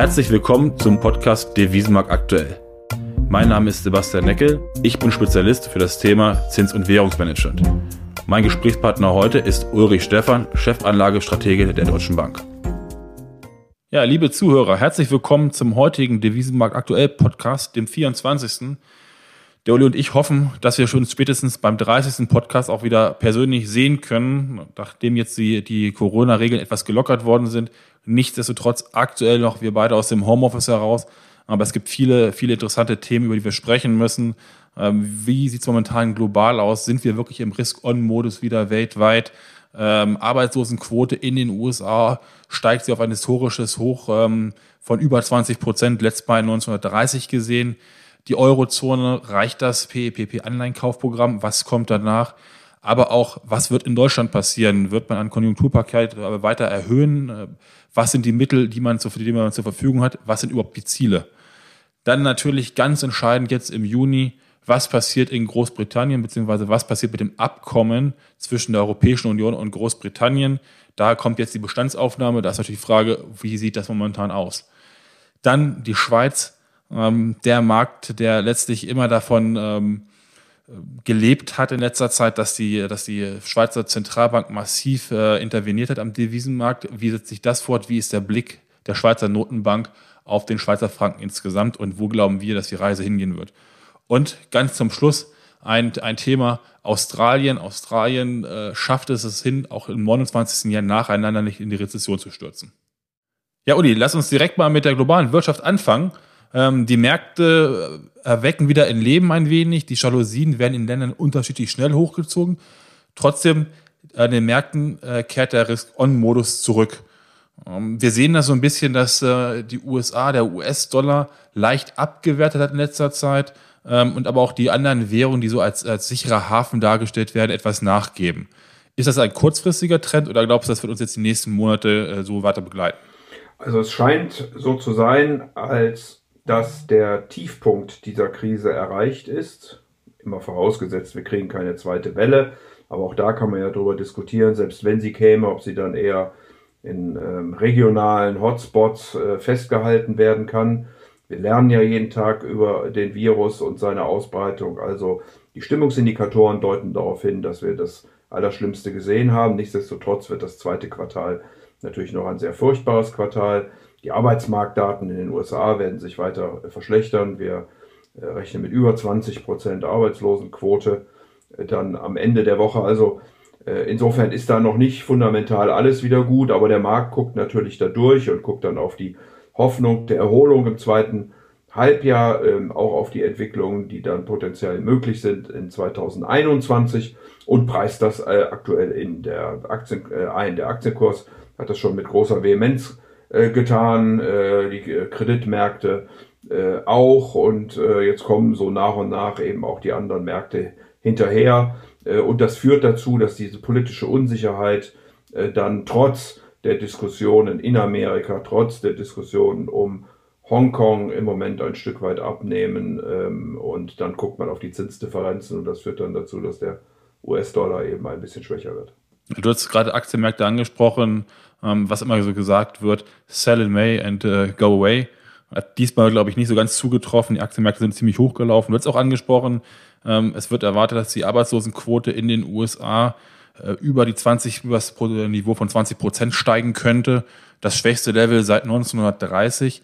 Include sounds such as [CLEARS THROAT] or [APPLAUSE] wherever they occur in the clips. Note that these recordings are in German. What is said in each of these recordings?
Herzlich willkommen zum Podcast Devisenmarkt aktuell. Mein Name ist Sebastian Neckel. Ich bin Spezialist für das Thema Zins- und Währungsmanagement. Mein Gesprächspartner heute ist Ulrich Stephan, Chefanlagestratege der Deutschen Bank. Ja, liebe Zuhörer, herzlich willkommen zum heutigen Devisenmarkt aktuell Podcast, dem 24. Der Uli und ich hoffen, dass wir schon spätestens beim 30. Podcast auch wieder persönlich sehen können, nachdem jetzt die, die Corona-Regeln etwas gelockert worden sind. Nichtsdestotrotz aktuell noch wir beide aus dem Homeoffice heraus. Aber es gibt viele, viele interessante Themen, über die wir sprechen müssen. Ähm, wie sieht es momentan global aus? Sind wir wirklich im Risk-On-Modus wieder weltweit? Ähm, Arbeitslosenquote in den USA steigt sie auf ein historisches Hoch ähm, von über 20 Prozent, letztes Mal 1930 gesehen die Eurozone, reicht das PEPP-Anleihenkaufprogramm, was kommt danach? Aber auch, was wird in Deutschland passieren? Wird man ein Konjunkturpaket weiter erhöhen? Was sind die Mittel, die man, zur, die man zur Verfügung hat? Was sind überhaupt die Ziele? Dann natürlich ganz entscheidend jetzt im Juni, was passiert in Großbritannien, beziehungsweise was passiert mit dem Abkommen zwischen der Europäischen Union und Großbritannien. Da kommt jetzt die Bestandsaufnahme. Da ist natürlich die Frage, wie sieht das momentan aus? Dann die Schweiz ähm, der Markt, der letztlich immer davon ähm, gelebt hat in letzter Zeit, dass die, dass die Schweizer Zentralbank massiv äh, interveniert hat am Devisenmarkt. Wie setzt sich das fort? Wie ist der Blick der Schweizer Notenbank auf den Schweizer Franken insgesamt und wo glauben wir, dass die Reise hingehen wird? Und ganz zum Schluss ein, ein Thema Australien. Australien äh, schafft es es hin, auch im 29. Jahr nacheinander nicht in die Rezession zu stürzen. Ja, Uli, lass uns direkt mal mit der globalen Wirtschaft anfangen. Ähm, die Märkte äh, erwecken wieder in Leben ein wenig. Die Jalousien werden in Ländern unterschiedlich schnell hochgezogen. Trotzdem an den Märkten äh, kehrt der Risk-On-Modus zurück. Ähm, wir sehen da so ein bisschen, dass äh, die USA, der US-Dollar leicht abgewertet hat in letzter Zeit ähm, und aber auch die anderen Währungen, die so als, als sicherer Hafen dargestellt werden, etwas nachgeben. Ist das ein kurzfristiger Trend oder glaubst du, das wird uns jetzt die nächsten Monate äh, so weiter begleiten? Also es scheint so zu sein, als dass der Tiefpunkt dieser Krise erreicht ist. Immer vorausgesetzt, wir kriegen keine zweite Welle. Aber auch da kann man ja darüber diskutieren, selbst wenn sie käme, ob sie dann eher in ähm, regionalen Hotspots äh, festgehalten werden kann. Wir lernen ja jeden Tag über den Virus und seine Ausbreitung. Also die Stimmungsindikatoren deuten darauf hin, dass wir das Allerschlimmste gesehen haben. Nichtsdestotrotz wird das zweite Quartal natürlich noch ein sehr furchtbares Quartal. Die Arbeitsmarktdaten in den USA werden sich weiter verschlechtern. Wir äh, rechnen mit über 20 Prozent Arbeitslosenquote äh, dann am Ende der Woche. Also äh, insofern ist da noch nicht fundamental alles wieder gut, aber der Markt guckt natürlich da durch und guckt dann auf die Hoffnung der Erholung im zweiten Halbjahr, ähm, auch auf die Entwicklungen, die dann potenziell möglich sind in 2021 und preist das aktuell in der Aktien, ein. Der Aktienkurs hat das schon mit großer Vehemenz äh, getan, äh, die äh, Kreditmärkte äh, auch. Und äh, jetzt kommen so nach und nach eben auch die anderen Märkte hinterher. Äh, und das führt dazu, dass diese politische Unsicherheit äh, dann trotz der Diskussionen in Amerika, trotz der Diskussionen um Hongkong im Moment ein Stück weit abnehmen. Ähm, und dann guckt man auf die Zinsdifferenzen. Und das führt dann dazu, dass der US-Dollar eben ein bisschen schwächer wird. Du hast gerade Aktienmärkte angesprochen, was immer so gesagt wird, sell in May and uh, go away. Hat diesmal, glaube ich, nicht so ganz zugetroffen. Die Aktienmärkte sind ziemlich hochgelaufen. Du hast auch angesprochen, ähm, es wird erwartet, dass die Arbeitslosenquote in den USA äh, über die 20, über das Niveau von 20 Prozent steigen könnte. Das schwächste Level seit 1930.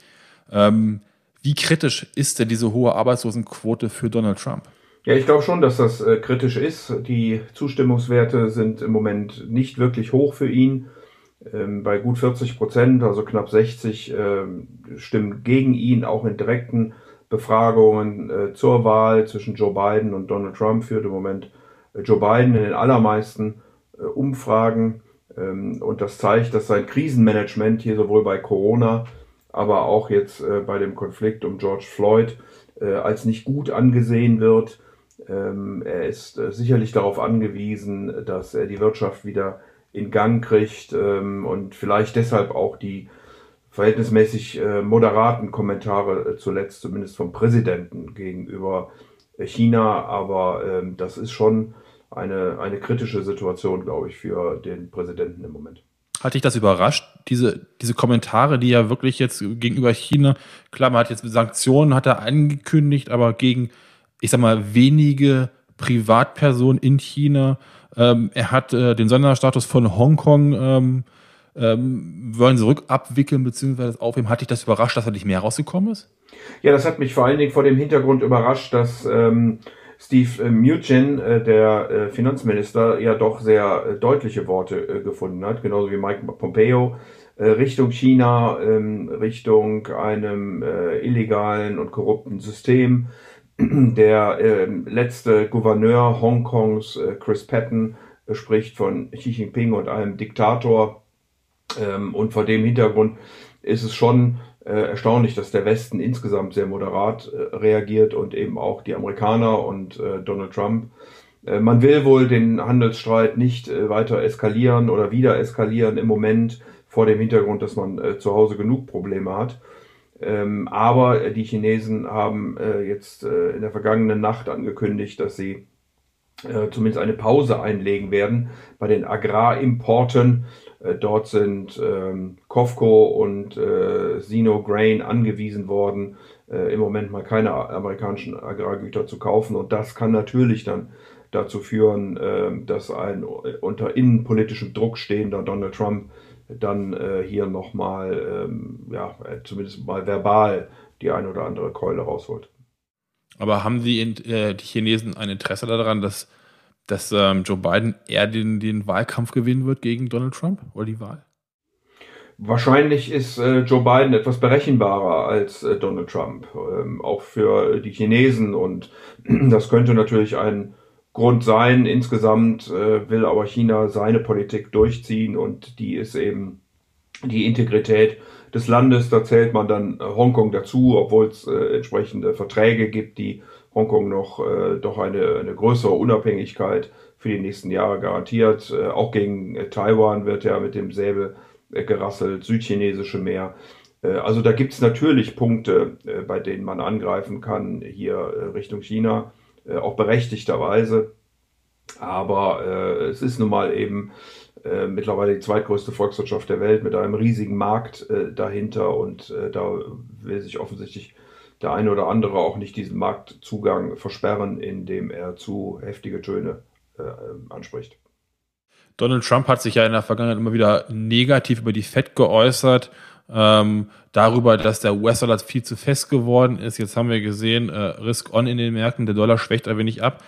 Ähm, wie kritisch ist denn diese hohe Arbeitslosenquote für Donald Trump? Ja, ich glaube schon, dass das äh, kritisch ist. Die Zustimmungswerte sind im Moment nicht wirklich hoch für ihn. Ähm, bei gut 40 Prozent, also knapp 60, ähm, stimmen gegen ihn, auch in direkten Befragungen äh, zur Wahl zwischen Joe Biden und Donald Trump führt im Moment äh, Joe Biden in den allermeisten äh, Umfragen. Ähm, und das zeigt, dass sein Krisenmanagement hier sowohl bei Corona, aber auch jetzt bei dem Konflikt um George Floyd als nicht gut angesehen wird. Er ist sicherlich darauf angewiesen, dass er die Wirtschaft wieder in Gang kriegt ähm, und vielleicht deshalb auch die verhältnismäßig äh, moderaten Kommentare äh, zuletzt zumindest vom Präsidenten gegenüber China. Aber ähm, das ist schon eine, eine kritische Situation, glaube ich, für den Präsidenten im Moment. Hat dich das überrascht, diese, diese Kommentare, die ja wirklich jetzt gegenüber China, klar, man hat jetzt Sanktionen, hat er angekündigt, aber gegen, ich sag mal, wenige Privatpersonen in China. Ähm, er hat äh, den Sonderstatus von Hongkong ähm, ähm, wollen sie rückabwickeln bzw. aufheben. Hat dich das überrascht, dass da nicht mehr rausgekommen ist? Ja, das hat mich vor allen Dingen vor dem Hintergrund überrascht, dass ähm, Steve äh, Mnuchin, äh, der äh, Finanzminister, ja doch sehr äh, deutliche Worte äh, gefunden hat, genauso wie Mike Pompeo, äh, Richtung China, ähm, Richtung einem illegalen und korrupten System. Der ähm, letzte Gouverneur Hongkongs, Chris Patton, spricht von Xi Jinping und einem Diktator. Ähm, und vor dem Hintergrund ist es schon äh, erstaunlich, dass der Westen insgesamt sehr moderat äh, reagiert und eben auch die Amerikaner und äh, Donald Trump. Äh, man will wohl den Handelsstreit nicht äh, weiter eskalieren oder wieder eskalieren im Moment vor dem Hintergrund, dass man äh, zu Hause genug Probleme hat. Ähm, aber die Chinesen haben jetzt in der vergangenen Nacht angekündigt, dass sie zumindest eine Pause einlegen werden bei den Agrarimporten äh, dort sind ähm, Kofco und äh, Sino Grain angewiesen worden, äh, im Moment mal keine amerikanischen Agrargüter zu kaufen. Und das kann natürlich dann dazu führen, äh, dass ein unter innenpolitischem Druck stehender Donald Trump dann äh, hier nochmal, ähm, ja, zumindest mal verbal die ein oder andere Keule rausholt. Aber haben die, äh, die Chinesen ein Interesse daran, dass dass ähm, Joe Biden eher den, den Wahlkampf gewinnen wird gegen Donald Trump oder die Wahl? Wahrscheinlich ist äh, Joe Biden etwas berechenbarer als äh, Donald Trump, ähm, auch für die Chinesen. Und [CLEARS THROAT] das könnte natürlich ein Grund sein. Insgesamt äh, will aber China seine Politik durchziehen und die ist eben die Integrität des Landes. Da zählt man dann Hongkong dazu, obwohl es äh, entsprechende Verträge gibt, die Hongkong noch äh, doch eine, eine größere Unabhängigkeit für die nächsten Jahre garantiert. Äh, auch gegen äh, Taiwan wird ja mit dem Säbel äh, gerasselt, südchinesische Meer. Äh, also da gibt es natürlich Punkte, äh, bei denen man angreifen kann, hier Richtung China, auch berechtigterweise. Aber es ist nun mal eben mittlerweile die zweitgrößte Volkswirtschaft der Welt mit einem riesigen Markt dahinter und da will sich offensichtlich der eine oder andere auch nicht diesen Marktzugang versperren, indem er zu heftige Töne äh, anspricht. Donald Trump hat sich ja in der Vergangenheit immer wieder negativ über die Fed geäußert, ähm, darüber, dass der US-Dollar viel zu fest geworden ist. Jetzt haben wir gesehen, äh, Risk-On in den Märkten, der Dollar schwächt ein wenig ab.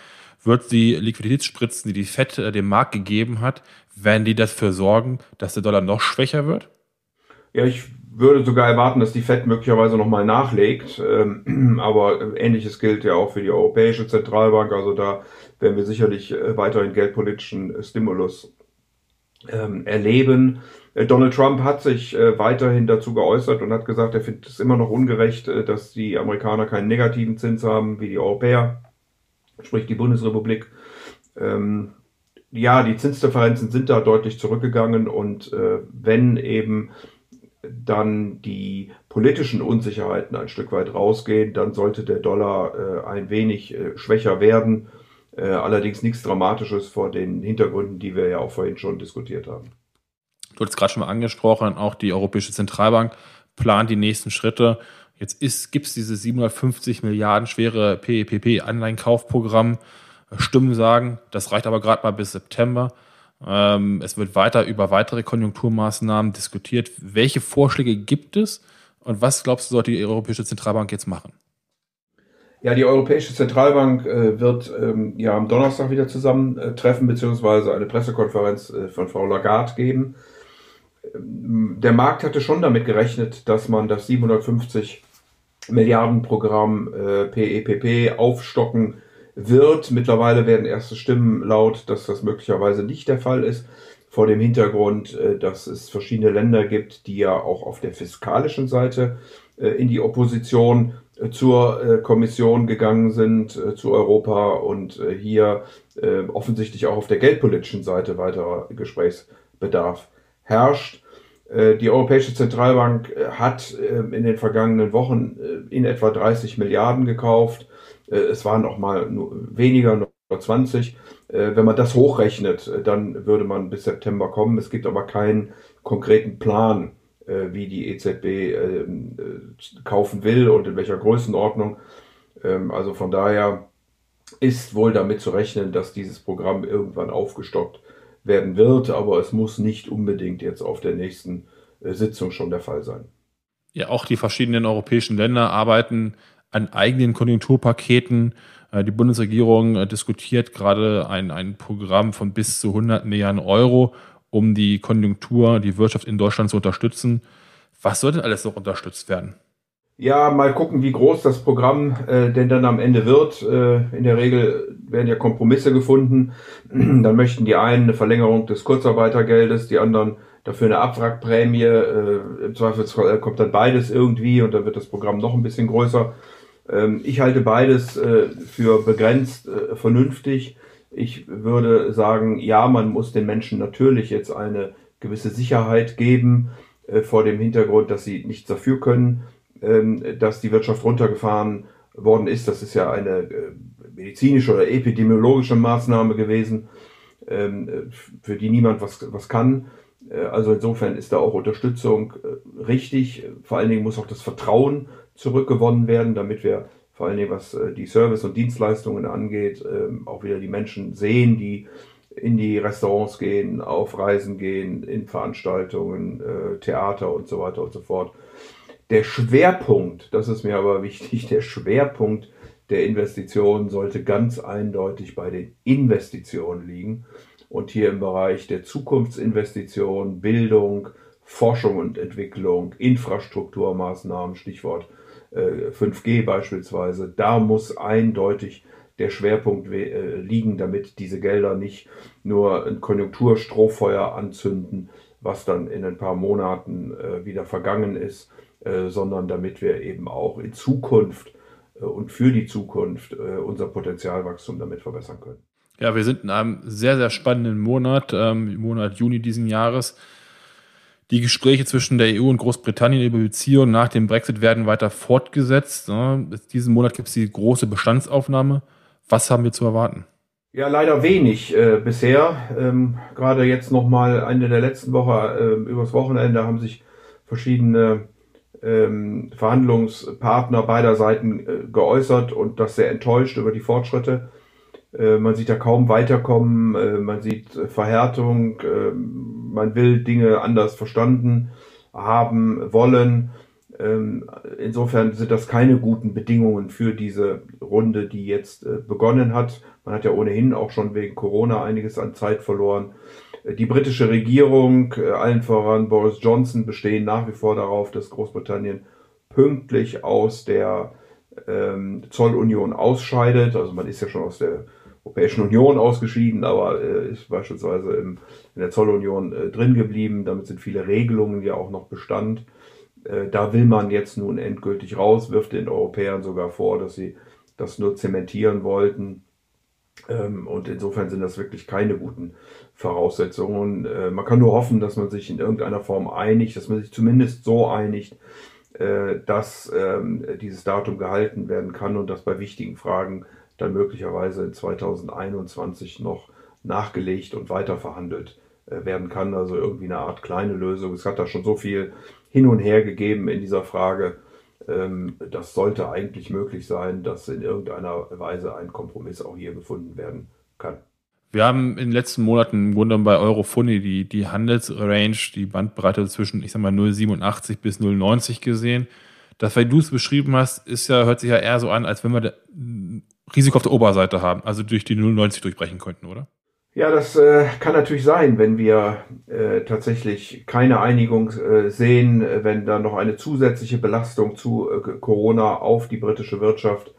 Wird die Liquiditätsspritzen, die die Fed äh, dem Markt gegeben hat, werden die dafür sorgen, dass der Dollar noch schwächer wird? Ja, ich würde sogar erwarten, dass die FED möglicherweise nochmal nachlegt. Ähm, [CLEARS THROAT] aber ähnliches gilt ja auch für die Europäische Zentralbank. Also da werden wir sicherlich äh, weiterhin geldpolitischen Stimulus ähm, erleben. Äh, Donald Trump hat sich äh, weiterhin dazu geäußert und hat gesagt, er findet es immer noch ungerecht, dass die Amerikaner keinen negativen Zins haben wie die Europäer, sprich die Bundesrepublik. Ähm, ja, die Zinsdifferenzen sind da deutlich zurückgegangen und wenn eben dann die politischen Unsicherheiten ein Stück weit rausgehen, dann sollte der Dollar äh, ein wenig äh, schwächer werden. Äh, allerdings nichts Dramatisches vor den Hintergründen, die wir ja auch vorhin schon diskutiert haben. Du hast gerade schon mal angesprochen, auch die Europäische Zentralbank plant die nächsten Schritte. Jetzt gibt es dieses 750 Milliarden schwere PEPP-Anleihenkaufprogramm. Stimmen sagen, das reicht aber gerade mal bis September. Ähm, es wird weiter über weitere Konjunkturmaßnahmen diskutiert. Welche Vorschläge gibt es und was glaubst du, sollte die Europäische Zentralbank jetzt machen? Ja, die Europäische Zentralbank äh, wird ähm, ja am Donnerstag wieder zusammentreffen, beziehungsweise eine Pressekonferenz äh, von Frau Lagarde geben. Der Markt hatte schon damit gerechnet, dass man das 750 Milliarden Programm äh, PEPP aufstocken wird. Mittlerweile werden erste Stimmen laut, dass das möglicherweise nicht der Fall ist. Vor dem Hintergrund, äh, dass es verschiedene Länder gibt, die ja auch auf der fiskalischen Seite äh, in die Opposition äh, zur Kommission gegangen sind, zu Europa und hier offensichtlich auch auf der geldpolitischen Seite weiterer Gesprächsbedarf herrscht. Die Europäische Zentralbank hat in den vergangenen Wochen in etwa 30 Milliarden gekauft. Äh, es waren auch mal nur weniger, nur 20. Äh, wenn man das hochrechnet, äh, dann würde man bis September kommen. Es gibt aber keinen konkreten Plan, äh, wie die EZB äh, kaufen will und in welcher Größenordnung. Ähm, also von daher ist wohl damit zu rechnen, dass dieses Programm irgendwann aufgestockt werden wird, aber es muss nicht unbedingt jetzt auf der nächsten Sitzung schon der Fall sein. Ja, auch die verschiedenen europäischen Länder arbeiten an eigenen Konjunkturpaketen. Äh, die Bundesregierung äh, diskutiert gerade ein, ein Programm von bis zu 100 Milliarden Euro, um die Konjunktur, die Wirtschaft in Deutschland zu unterstützen. Was soll denn alles noch unterstützt werden? Ja, mal gucken, wie groß das Programm äh, denn dann am Ende wird. Äh, in der Regel werden ja Kompromisse gefunden. [CLEARS THROAT] dann möchten die einen eine Verlängerung des Kurzarbeitergeldes, die anderen dafür eine Abwrackprämie. Äh, Im Zweifelsfall kommt dann beides irgendwie und dann wird das Programm noch ein bisschen größer. Ähm, ich halte beides äh, für begrenzt äh, vernünftig. Ich würde sagen, ja, man muss den Menschen natürlich jetzt eine gewisse Sicherheit geben äh, vor dem Hintergrund, dass sie nichts dafür können, dass die Wirtschaft runtergefahren worden ist. Das ist ja eine medizinische oder epidemiologische Maßnahme gewesen, ähm, für die niemand was, was kann. Also insofern ist da auch Unterstützung richtig. Vor allen Dingen muss auch das Vertrauen zurückgewonnen werden, damit wir vor allen Dingen, was äh, die Service- und Dienstleistungen angeht, ähm, auch wieder die Menschen sehen, die in die Restaurants gehen, auf Reisen gehen, in Veranstaltungen, äh, Theater und so weiter und so fort. Der Schwerpunkt, das ist mir aber wichtig, der Schwerpunkt der Investitionen sollte ganz eindeutig bei den Investitionen liegen. Und hier im Bereich der Zukunftsinvestitionen, Bildung, Forschung und Entwicklung, Infrastrukturmaßnahmen, Stichwort 5G äh, beispielsweise, da muss eindeutig der Schwerpunkt äh, liegen, damit diese Gelder nicht nur ein Konjunkturstrohfeuer anzünden, was dann in ein paar Monaten äh, wieder vergangen ist, sondern damit wir eben auch in Zukunft und für die Zukunft unser Potenzialwachstum damit verbessern können. Ja, wir sind in einem sehr, sehr spannenden Monat, ähm, Monat Juni diesen Jahres. Die Gespräche zwischen der EU und Großbritannien über Beziehungen nach dem Brexit werden weiter fortgesetzt. Diesen Monat gibt es die große Bestandsaufnahme. Was haben wir zu erwarten? Ja, leider wenig äh, bisher. Ähm, Gerade jetzt nochmal Ende der letzten Woche, äh, übers Wochenende, haben sich verschiedene ähm, Verhandlungspartner beider Seiten äh, geäußert und das sehr enttäuscht über die Fortschritte. Äh, man sieht da kaum weiterkommen, äh, man sieht Verhärtung, man will Dinge anders verstanden haben, wollen. Ähm, insofern sind das keine guten Bedingungen für diese Runde, die jetzt begonnen hat. Man hat ja ohnehin auch schon wegen Corona einiges an Zeit verloren. Die britische Regierung, allen voran Boris Johnson, bestehen nach wie vor darauf, dass Großbritannien pünktlich aus der ähm, Zollunion ausscheidet. Also man ist ja schon aus der Europäischen Union ausgeschieden, aber äh, ist beispielsweise im, in der Zollunion äh, drin geblieben. Damit sind viele Regelungen ja auch noch Bestand. Äh, da will man jetzt nun endgültig raus, wirft den Europäern sogar vor, dass sie das nur zementieren wollten. Ähm, und insofern sind das wirklich keine guten Voraussetzungen. Äh, man kann nur hoffen, dass man sich in irgendeiner Form einigt, dass man sich zumindest so einigt, äh, dass ähm, dieses Datum gehalten werden kann und dass bei wichtigen Fragen dann möglicherweise in 2021 noch nachgelegt und weiter verhandelt äh, werden kann. Also irgendwie eine Art kleine Lösung. Es hat da schon so viel hin und her gegeben in dieser Frage. Ähm, das sollte eigentlich möglich sein, dass in irgendeiner Weise ein Kompromiss auch hier gefunden werden kann. Wir haben in den letzten Monaten im Grunde bei Eurofunny die, die Handelsrange, die Bandbreite zwischen, ich sag mal, 0,87 bis 0,90 gesehen. Das, weil du es beschrieben hast, ist ja, hört sich ja eher so an, als wenn wir Risiko auf der Oberseite haben, also durch die 0,90 durchbrechen könnten, oder? Ja, das äh, kann natürlich sein, wenn wir äh, tatsächlich keine Einigung äh, sehen, wenn da noch eine zusätzliche Belastung zu äh, Corona auf die britische Wirtschaft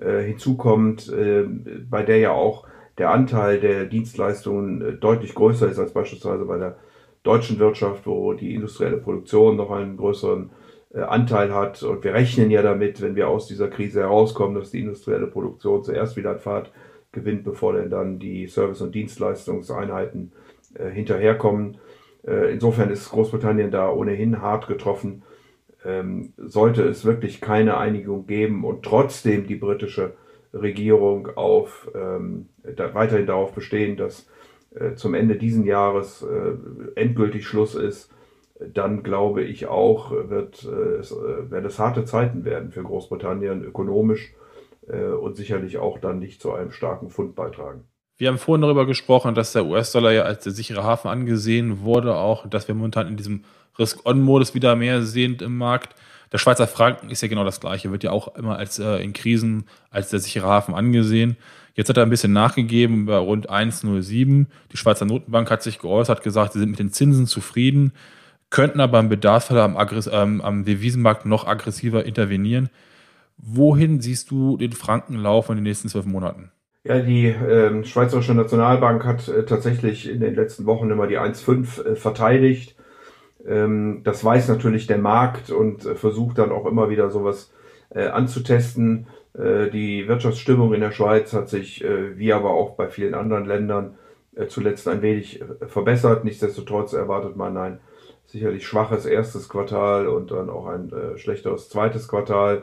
äh, hinzukommt, äh, bei der ja auch der Anteil der Dienstleistungen deutlich größer ist als beispielsweise bei der deutschen Wirtschaft, wo die industrielle Produktion noch einen größeren äh, Anteil hat. Und wir rechnen ja damit, wenn wir aus dieser Krise herauskommen, dass die industrielle Produktion zuerst wieder an Fahrt gewinnt, bevor denn dann die Service- und Dienstleistungseinheiten äh, hinterherkommen. Äh, insofern ist Großbritannien da ohnehin hart getroffen. Ähm, sollte es wirklich keine Einigung geben und trotzdem die britische Regierung auf, ähm, da, weiterhin darauf bestehen, dass äh, zum Ende diesen Jahres äh, endgültig Schluss ist, dann glaube ich auch, wird, äh, es, äh, werden es harte Zeiten werden für Großbritannien ökonomisch äh, und sicherlich auch dann nicht zu einem starken Pfund beitragen. Wir haben vorhin darüber gesprochen, dass der US-Dollar ja als der sichere Hafen angesehen wurde, auch dass wir momentan in diesem Risk-On-Modus wieder mehr sehen im Markt. Der Schweizer Franken ist ja genau das gleiche, wird ja auch immer als äh, in Krisen als der sichere Hafen angesehen. Jetzt hat er ein bisschen nachgegeben bei rund 1,07. Die Schweizer Notenbank hat sich geäußert, gesagt, sie sind mit den Zinsen zufrieden, könnten aber im Bedarfsfall am, ähm, am Devisenmarkt noch aggressiver intervenieren. Wohin siehst du den Frankenlauf in den nächsten zwölf Monaten? Ja, die äh, Schweizerische Nationalbank hat äh, tatsächlich in den letzten Wochen immer die 1,5 äh, verteidigt. Ähm, das weiß natürlich der Markt und äh, versucht dann auch immer wieder sowas äh, anzutesten. Äh, die Wirtschaftsstimmung in der Schweiz hat sich, wie aber auch bei vielen anderen Ländern, zuletzt ein wenig verbessert. Nichtsdestotrotz erwartet man ein sicherlich schwaches erstes Quartal und dann auch ein schlechteres zweites Quartal.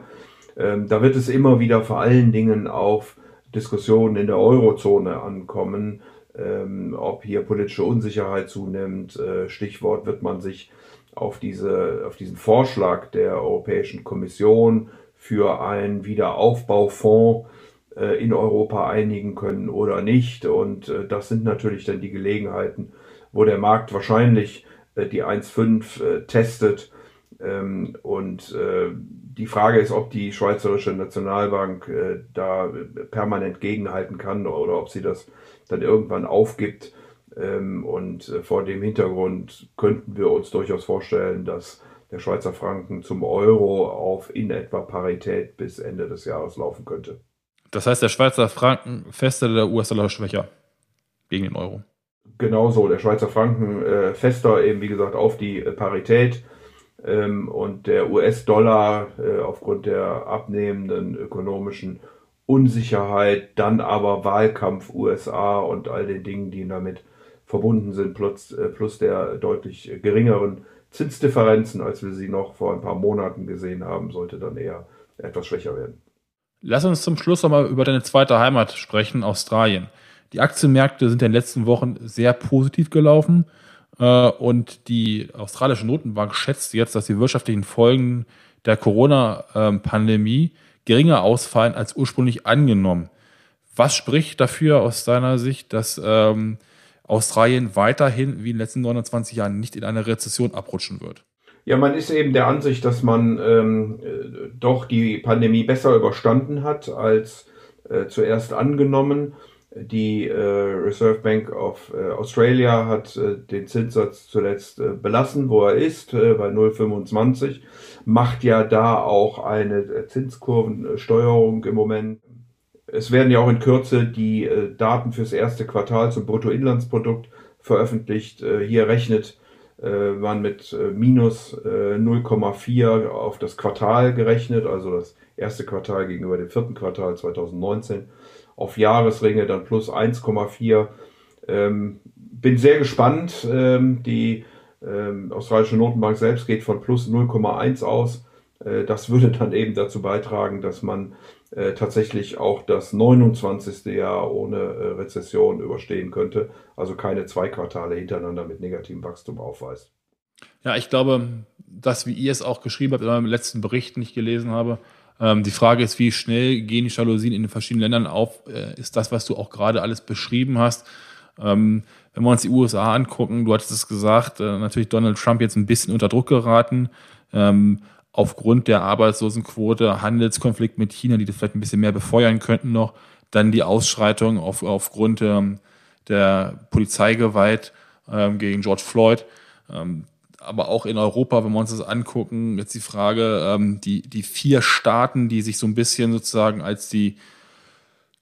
Ähm, da wird es immer wieder vor allen Dingen auf Diskussionen in der Eurozone ankommen, ähm, ob hier politische Unsicherheit zunimmt. Äh, Stichwort wird man sich auf, diese, auf diesen Vorschlag der Europäischen Kommission für einen Wiederaufbaufonds äh, in Europa einigen können oder nicht. Und äh, das sind natürlich dann die Gelegenheiten, wo der Markt wahrscheinlich äh, die 1,5 äh, testet. Ähm, und die Frage ist, ob die Schweizerische Nationalbank da permanent gegenhalten kann oder ob sie das dann irgendwann aufgibt. Ähm, und äh, vor dem Hintergrund könnten wir uns durchaus vorstellen, dass der Schweizer Franken zum Euro auf in etwa Parität bis Ende des Jahres laufen könnte. Das heißt, der Schweizer Franken fester, der US-Dollar schwächer gegen den Euro. Genauso, der Schweizer Franken äh, fester eben wie gesagt auf die äh, Parität ähm, und der US-Dollar äh, aufgrund der abnehmenden ökonomischen Unsicherheit, dann aber Wahlkampf USA und all den Dingen, die damit verbunden sind, plus, äh, plus der deutlich geringeren Zinsdifferenzen, als wir sie noch vor ein paar Monaten gesehen haben, sollte dann eher etwas schwächer werden. Lass uns zum Schluss nochmal über deine zweite Heimat sprechen, Australien. Die Aktienmärkte sind in den letzten Wochen sehr positiv gelaufen. Äh, und die australische Notenbank schätzt jetzt, dass die wirtschaftlichen Folgen der Corona-Pandemie geringer ausfallen als ursprünglich angenommen. Was spricht dafür aus deiner Sicht, dass ähm, Australien weiterhin wie in den letzten 29 Jahren nicht in eine Rezession abrutschen wird? Ja, man ist eben der Ansicht, dass man ähm, äh, doch die Pandemie besser überstanden hat als äh, zuerst angenommen. Die äh, Reserve Bank of äh, Australia hat äh, den Zinssatz zuletzt äh, belassen, wo er ist, äh, bei 0,25. Macht ja da auch eine äh, Zinskurvensteuerung im Moment. Es werden ja auch in Kürze die Daten fürs erste Quartal zum Bruttoinlandsprodukt veröffentlicht. Hier rechnet man mit minus äh, 0,4 auf das Quartal gerechnet, also das erste Quartal gegenüber dem vierten Quartal 2019 auf Jahresringe dann plus 1,4. Ähm, bin sehr gespannt. Ähm, die ähm, australische Notenbank selbst geht von plus 0,1 aus. Äh, das würde dann eben dazu beitragen, dass man äh, tatsächlich auch das 29. Jahr ohne äh, Rezession überstehen könnte. Also keine zwei Quartale hintereinander mit negativem Wachstum aufweist. Ja, ich glaube, dass, wie ihr es auch geschrieben habt in eurem letzten Bericht, den ich gelesen habe, ähm, die Frage ist, wie schnell gehen die Jalousien in den verschiedenen Ländern auf? Äh, ist das, was du auch gerade alles beschrieben hast? Ähm, wenn wir uns die USA angucken, du hattest es gesagt, äh, natürlich Donald Trump jetzt ein bisschen unter Druck geraten. Ähm, aufgrund der Arbeitslosenquote, Handelskonflikt mit China, die das vielleicht ein bisschen mehr befeuern könnten noch. Dann die Ausschreitung auf, aufgrund ähm, der Polizeigewalt ähm, gegen George Floyd. Ähm, aber auch in Europa, wenn wir uns das angucken, jetzt die Frage, ähm, die, die vier Staaten, die sich so ein bisschen sozusagen als die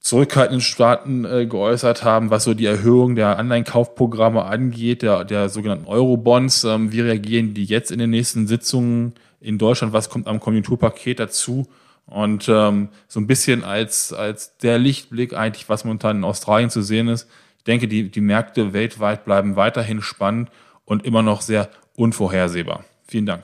zurückhaltenden Staaten äh, geäußert haben, was so die Erhöhung der Anleihenkaufprogramme angeht, der, der sogenannten Eurobonds. Ähm, wie reagieren die jetzt in den nächsten Sitzungen in Deutschland? Was kommt am Konjunkturpaket dazu? Und ähm, so ein bisschen als, als der Lichtblick eigentlich, was momentan in Australien zu sehen ist. Ich denke, die, die Märkte weltweit bleiben weiterhin spannend und immer noch sehr unvorhersehbar. Vielen Dank.